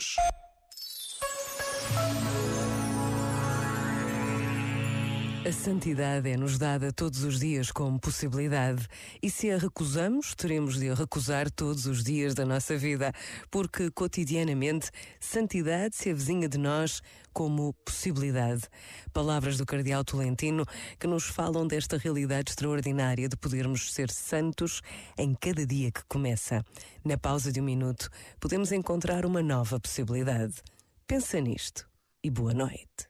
слушаешь. A santidade é-nos dada todos os dias como possibilidade, e se a recusamos, teremos de a recusar todos os dias da nossa vida, porque cotidianamente santidade se avizinha de nós como possibilidade. Palavras do Cardeal Tolentino que nos falam desta realidade extraordinária de podermos ser santos em cada dia que começa. Na pausa de um minuto, podemos encontrar uma nova possibilidade. Pensa nisto e boa noite.